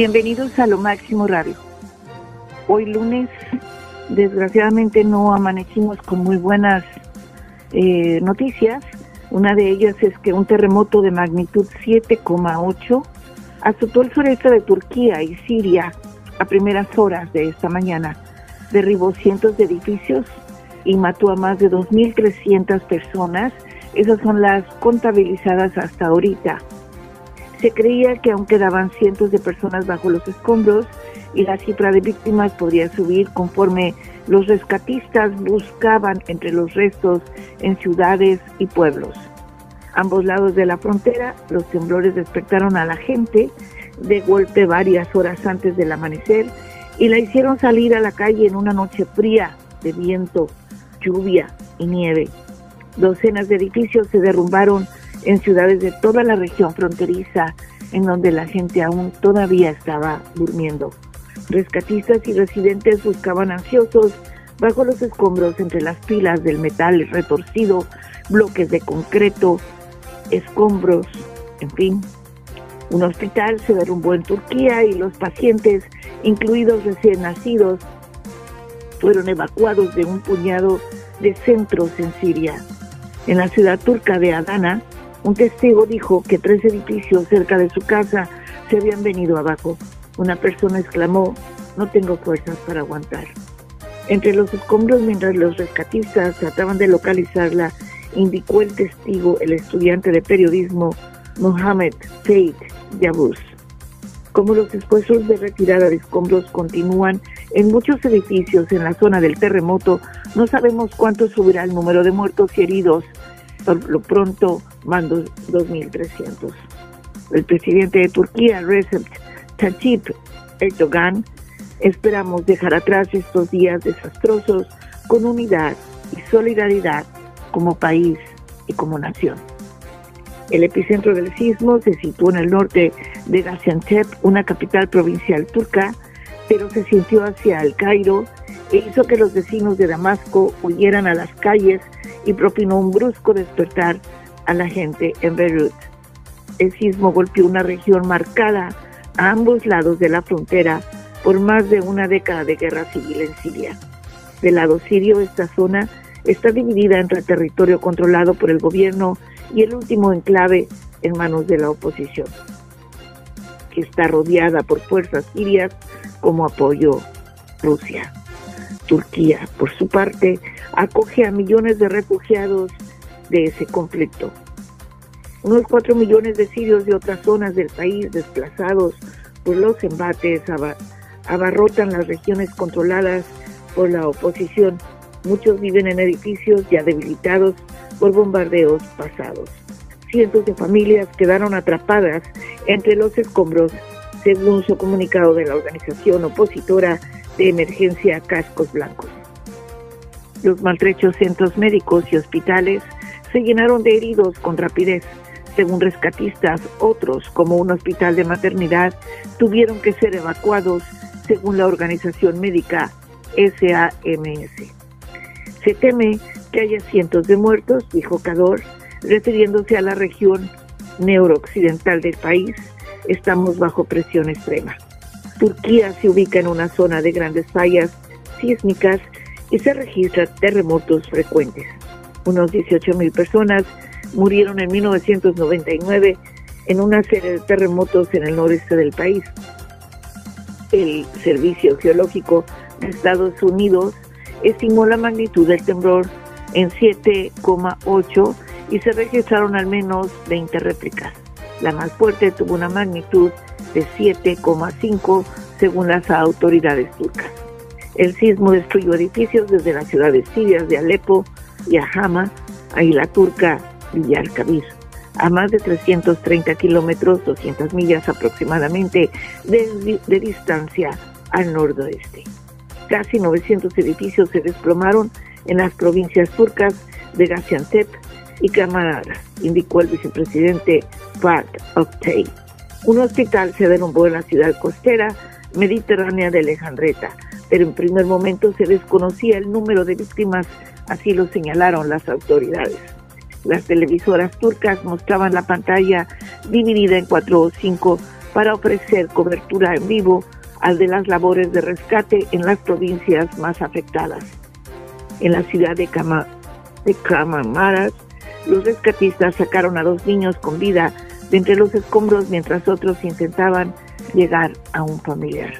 Bienvenidos a Lo Máximo Radio. Hoy lunes, desgraciadamente no amanecimos con muy buenas eh, noticias. Una de ellas es que un terremoto de magnitud 7,8 azotó el sureste de Turquía y Siria a primeras horas de esta mañana. Derribó cientos de edificios y mató a más de 2.300 personas. Esas son las contabilizadas hasta ahorita. Se creía que aún quedaban cientos de personas bajo los escombros y la cifra de víctimas podría subir conforme los rescatistas buscaban entre los restos en ciudades y pueblos. Ambos lados de la frontera, los temblores despertaron a la gente de golpe varias horas antes del amanecer y la hicieron salir a la calle en una noche fría de viento, lluvia y nieve. Docenas de edificios se derrumbaron en ciudades de toda la región fronteriza en donde la gente aún todavía estaba durmiendo. Rescatistas y residentes buscaban ansiosos bajo los escombros entre las pilas del metal retorcido, bloques de concreto, escombros, en fin. Un hospital se derrumbó en Turquía y los pacientes, incluidos recién nacidos, fueron evacuados de un puñado de centros en Siria. En la ciudad turca de Adana, un testigo dijo que tres edificios cerca de su casa se habían venido abajo. Una persona exclamó, no tengo fuerzas para aguantar. Entre los escombros, mientras los rescatistas trataban de localizarla, indicó el testigo, el estudiante de periodismo Mohamed Faith Yabuz. Como los esfuerzos de retirada de escombros continúan en muchos edificios en la zona del terremoto, no sabemos cuánto subirá el número de muertos y heridos por lo pronto van 2.300. El presidente de Turquía, Recep Tayyip Erdogan, esperamos dejar atrás estos días desastrosos con unidad y solidaridad como país y como nación. El epicentro del sismo se situó en el norte de Gaziantep, una capital provincial turca, pero se sintió hacia el Cairo e hizo que los vecinos de Damasco huyeran a las calles y propinó un brusco despertar a la gente en Beirut. El sismo golpeó una región marcada a ambos lados de la frontera por más de una década de guerra civil en Siria. Del lado sirio, esta zona está dividida entre territorio controlado por el gobierno y el último enclave en manos de la oposición, que está rodeada por fuerzas sirias como apoyo Rusia. Turquía, por su parte, acoge a millones de refugiados de ese conflicto. Unos cuatro millones de sirios de otras zonas del país desplazados por los embates abarrotan las regiones controladas por la oposición. Muchos viven en edificios ya debilitados por bombardeos pasados. Cientos de familias quedaron atrapadas entre los escombros, según su comunicado de la organización opositora de emergencia Cascos Blancos. Los maltrechos centros médicos y hospitales se llenaron de heridos con rapidez. Según rescatistas, otros, como un hospital de maternidad, tuvieron que ser evacuados, según la organización médica SAMS. Se teme que haya cientos de muertos, dijo Cador, refiriéndose a la región neurooccidental del país. Estamos bajo presión extrema. Turquía se ubica en una zona de grandes fallas sísmicas y se registran terremotos frecuentes. Unos 18.000 personas murieron en 1999 en una serie de terremotos en el noreste del país. El Servicio Geológico de Estados Unidos estimó la magnitud del temblor en 7,8 y se registraron al menos 20 réplicas. La más fuerte tuvo una magnitud de 7,5 según las autoridades turcas. El sismo destruyó edificios desde las ciudades sirias de Alepo y Ahama a la turca Villarcabir, a más de 330 kilómetros, 200 millas aproximadamente de, distancia al noroeste. Casi 900 edificios se desplomaron en las provincias turcas de Gaziantep y Camaradas, indicó el vicepresidente Fat Oktay. Un hospital se derrumbó en la ciudad costera mediterránea de Alejandreta, pero en primer momento se desconocía el número de víctimas, así lo señalaron las autoridades. Las televisoras turcas mostraban la pantalla dividida en cuatro o cinco para ofrecer cobertura en vivo al de las labores de rescate en las provincias más afectadas. En la ciudad de, Cama, de Camamaras, los rescatistas sacaron a dos niños con vida de entre los escombros mientras otros intentaban llegar a un familiar.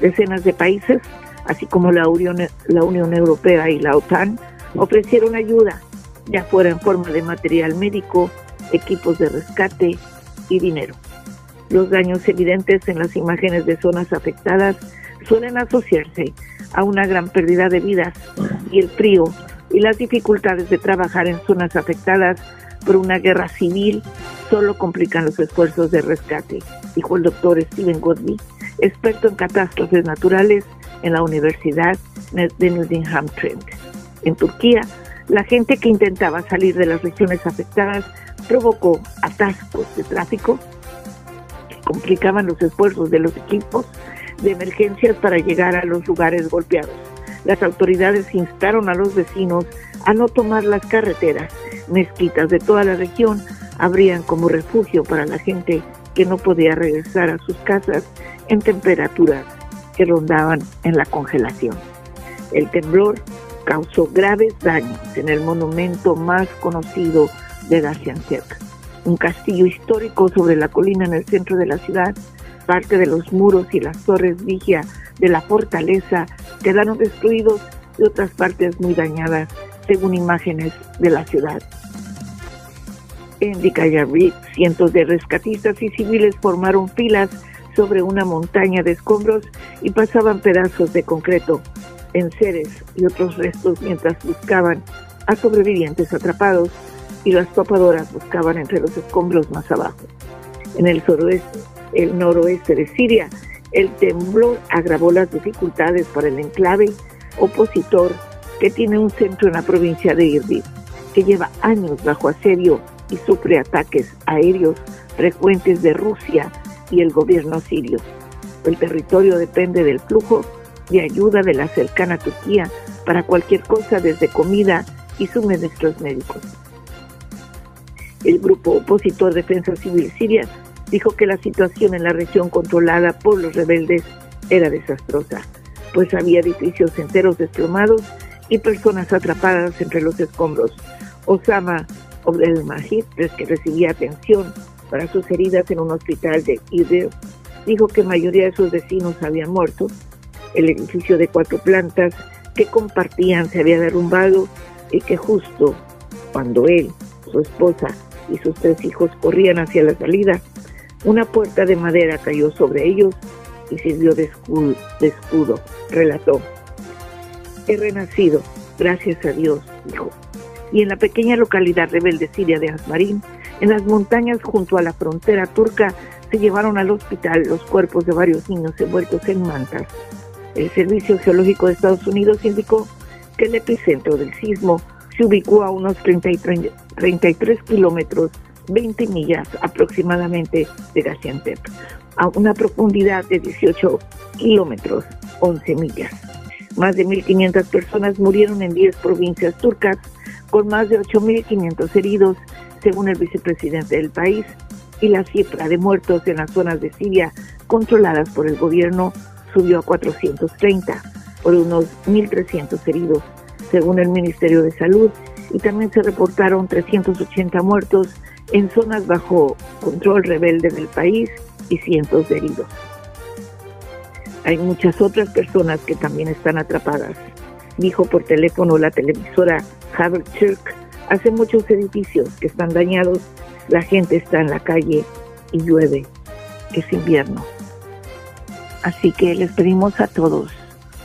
Decenas de países, así como la Unión, la Unión Europea y la OTAN, ofrecieron ayuda, ya fuera en forma de material médico, equipos de rescate y dinero. Los daños evidentes en las imágenes de zonas afectadas suelen asociarse a una gran pérdida de vidas y el frío y las dificultades de trabajar en zonas afectadas por una guerra civil solo complican los esfuerzos de rescate, dijo el doctor Steven Godby, experto en catástrofes naturales en la Universidad de Nottingham Trent. En Turquía, la gente que intentaba salir de las regiones afectadas provocó atascos de tráfico que complicaban los esfuerzos de los equipos de emergencias para llegar a los lugares golpeados. Las autoridades instaron a los vecinos a no tomar las carreteras. Mezquitas de toda la región abrían como refugio para la gente que no podía regresar a sus casas en temperaturas que rondaban en la congelación. El temblor causó graves daños en el monumento más conocido de Gaziantep, un castillo histórico sobre la colina en el centro de la ciudad. Parte de los muros y las torres vigia de la fortaleza quedaron destruidos y otras partes muy dañadas, según imágenes de la ciudad. En Dikayarvik, cientos de rescatistas y civiles formaron filas sobre una montaña de escombros y pasaban pedazos de concreto, enseres y otros restos mientras buscaban a sobrevivientes atrapados y las topadoras buscaban entre los escombros más abajo. En el suroeste, el noroeste de Siria, el temblor agravó las dificultades para el enclave opositor que tiene un centro en la provincia de Irbil, que lleva años bajo asedio y sufre ataques aéreos frecuentes de Rusia y el gobierno sirio. El territorio depende del flujo de ayuda de la cercana Turquía para cualquier cosa desde comida y suministros médicos. El grupo opositor Defensa Civil Siria dijo que la situación en la región controlada por los rebeldes era desastrosa, pues había edificios enteros desplomados y personas atrapadas entre los escombros. Osama el Majid, que recibía atención para sus heridas en un hospital de Idlib, dijo que la mayoría de sus vecinos habían muerto. El edificio de cuatro plantas que compartían se había derrumbado y que justo cuando él, su esposa y sus tres hijos corrían hacia la salida, una puerta de madera cayó sobre ellos y sirvió de escudo, de escudo relató. He renacido, gracias a Dios, dijo y en la pequeña localidad rebelde siria de Asmarín, en las montañas junto a la frontera turca, se llevaron al hospital los cuerpos de varios niños envueltos en mantas. El Servicio Geológico de Estados Unidos indicó que el epicentro del sismo se ubicó a unos 33 kilómetros, 20 millas aproximadamente de Gaziantep, a una profundidad de 18 kilómetros, 11 millas. Más de 1.500 personas murieron en 10 provincias turcas con más de 8.500 heridos, según el vicepresidente del país, y la cifra de muertos en las zonas de Siria controladas por el gobierno subió a 430, por unos 1.300 heridos, según el Ministerio de Salud, y también se reportaron 380 muertos en zonas bajo control rebelde del país y cientos de heridos. Hay muchas otras personas que también están atrapadas, dijo por teléfono la televisora Haberchuk, hace muchos edificios que están dañados, la gente está en la calle y llueve, es invierno. Así que les pedimos a todos,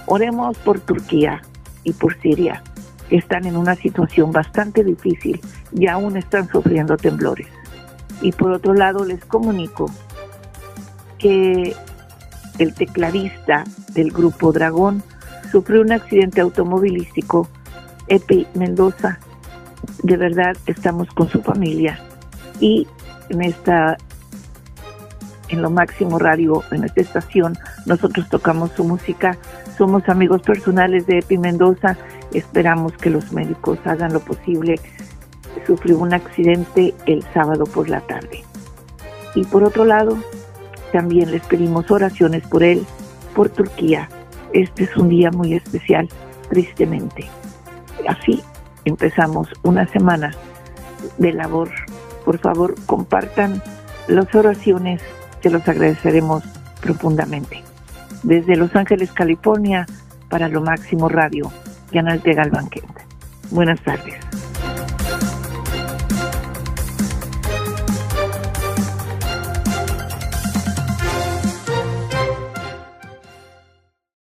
oremos por Turquía y por Siria, que están en una situación bastante difícil y aún están sufriendo temblores. Y por otro lado les comunico que el tecladista del grupo Dragón sufrió un accidente automovilístico Epi Mendoza. De verdad estamos con su familia y en esta en lo máximo radio, en esta estación, nosotros tocamos su música, somos amigos personales de Epi Mendoza, esperamos que los médicos hagan lo posible. Sufrió un accidente el sábado por la tarde. Y por otro lado, También les pedimos oraciones por él, por Turquía. Este es un día muy especial, tristemente. Así empezamos una semana de labor. Por favor, compartan las oraciones, se los agradeceremos profundamente. Desde Los Ángeles, California, para Lo Máximo Radio, Canal de Galván Buenas tardes.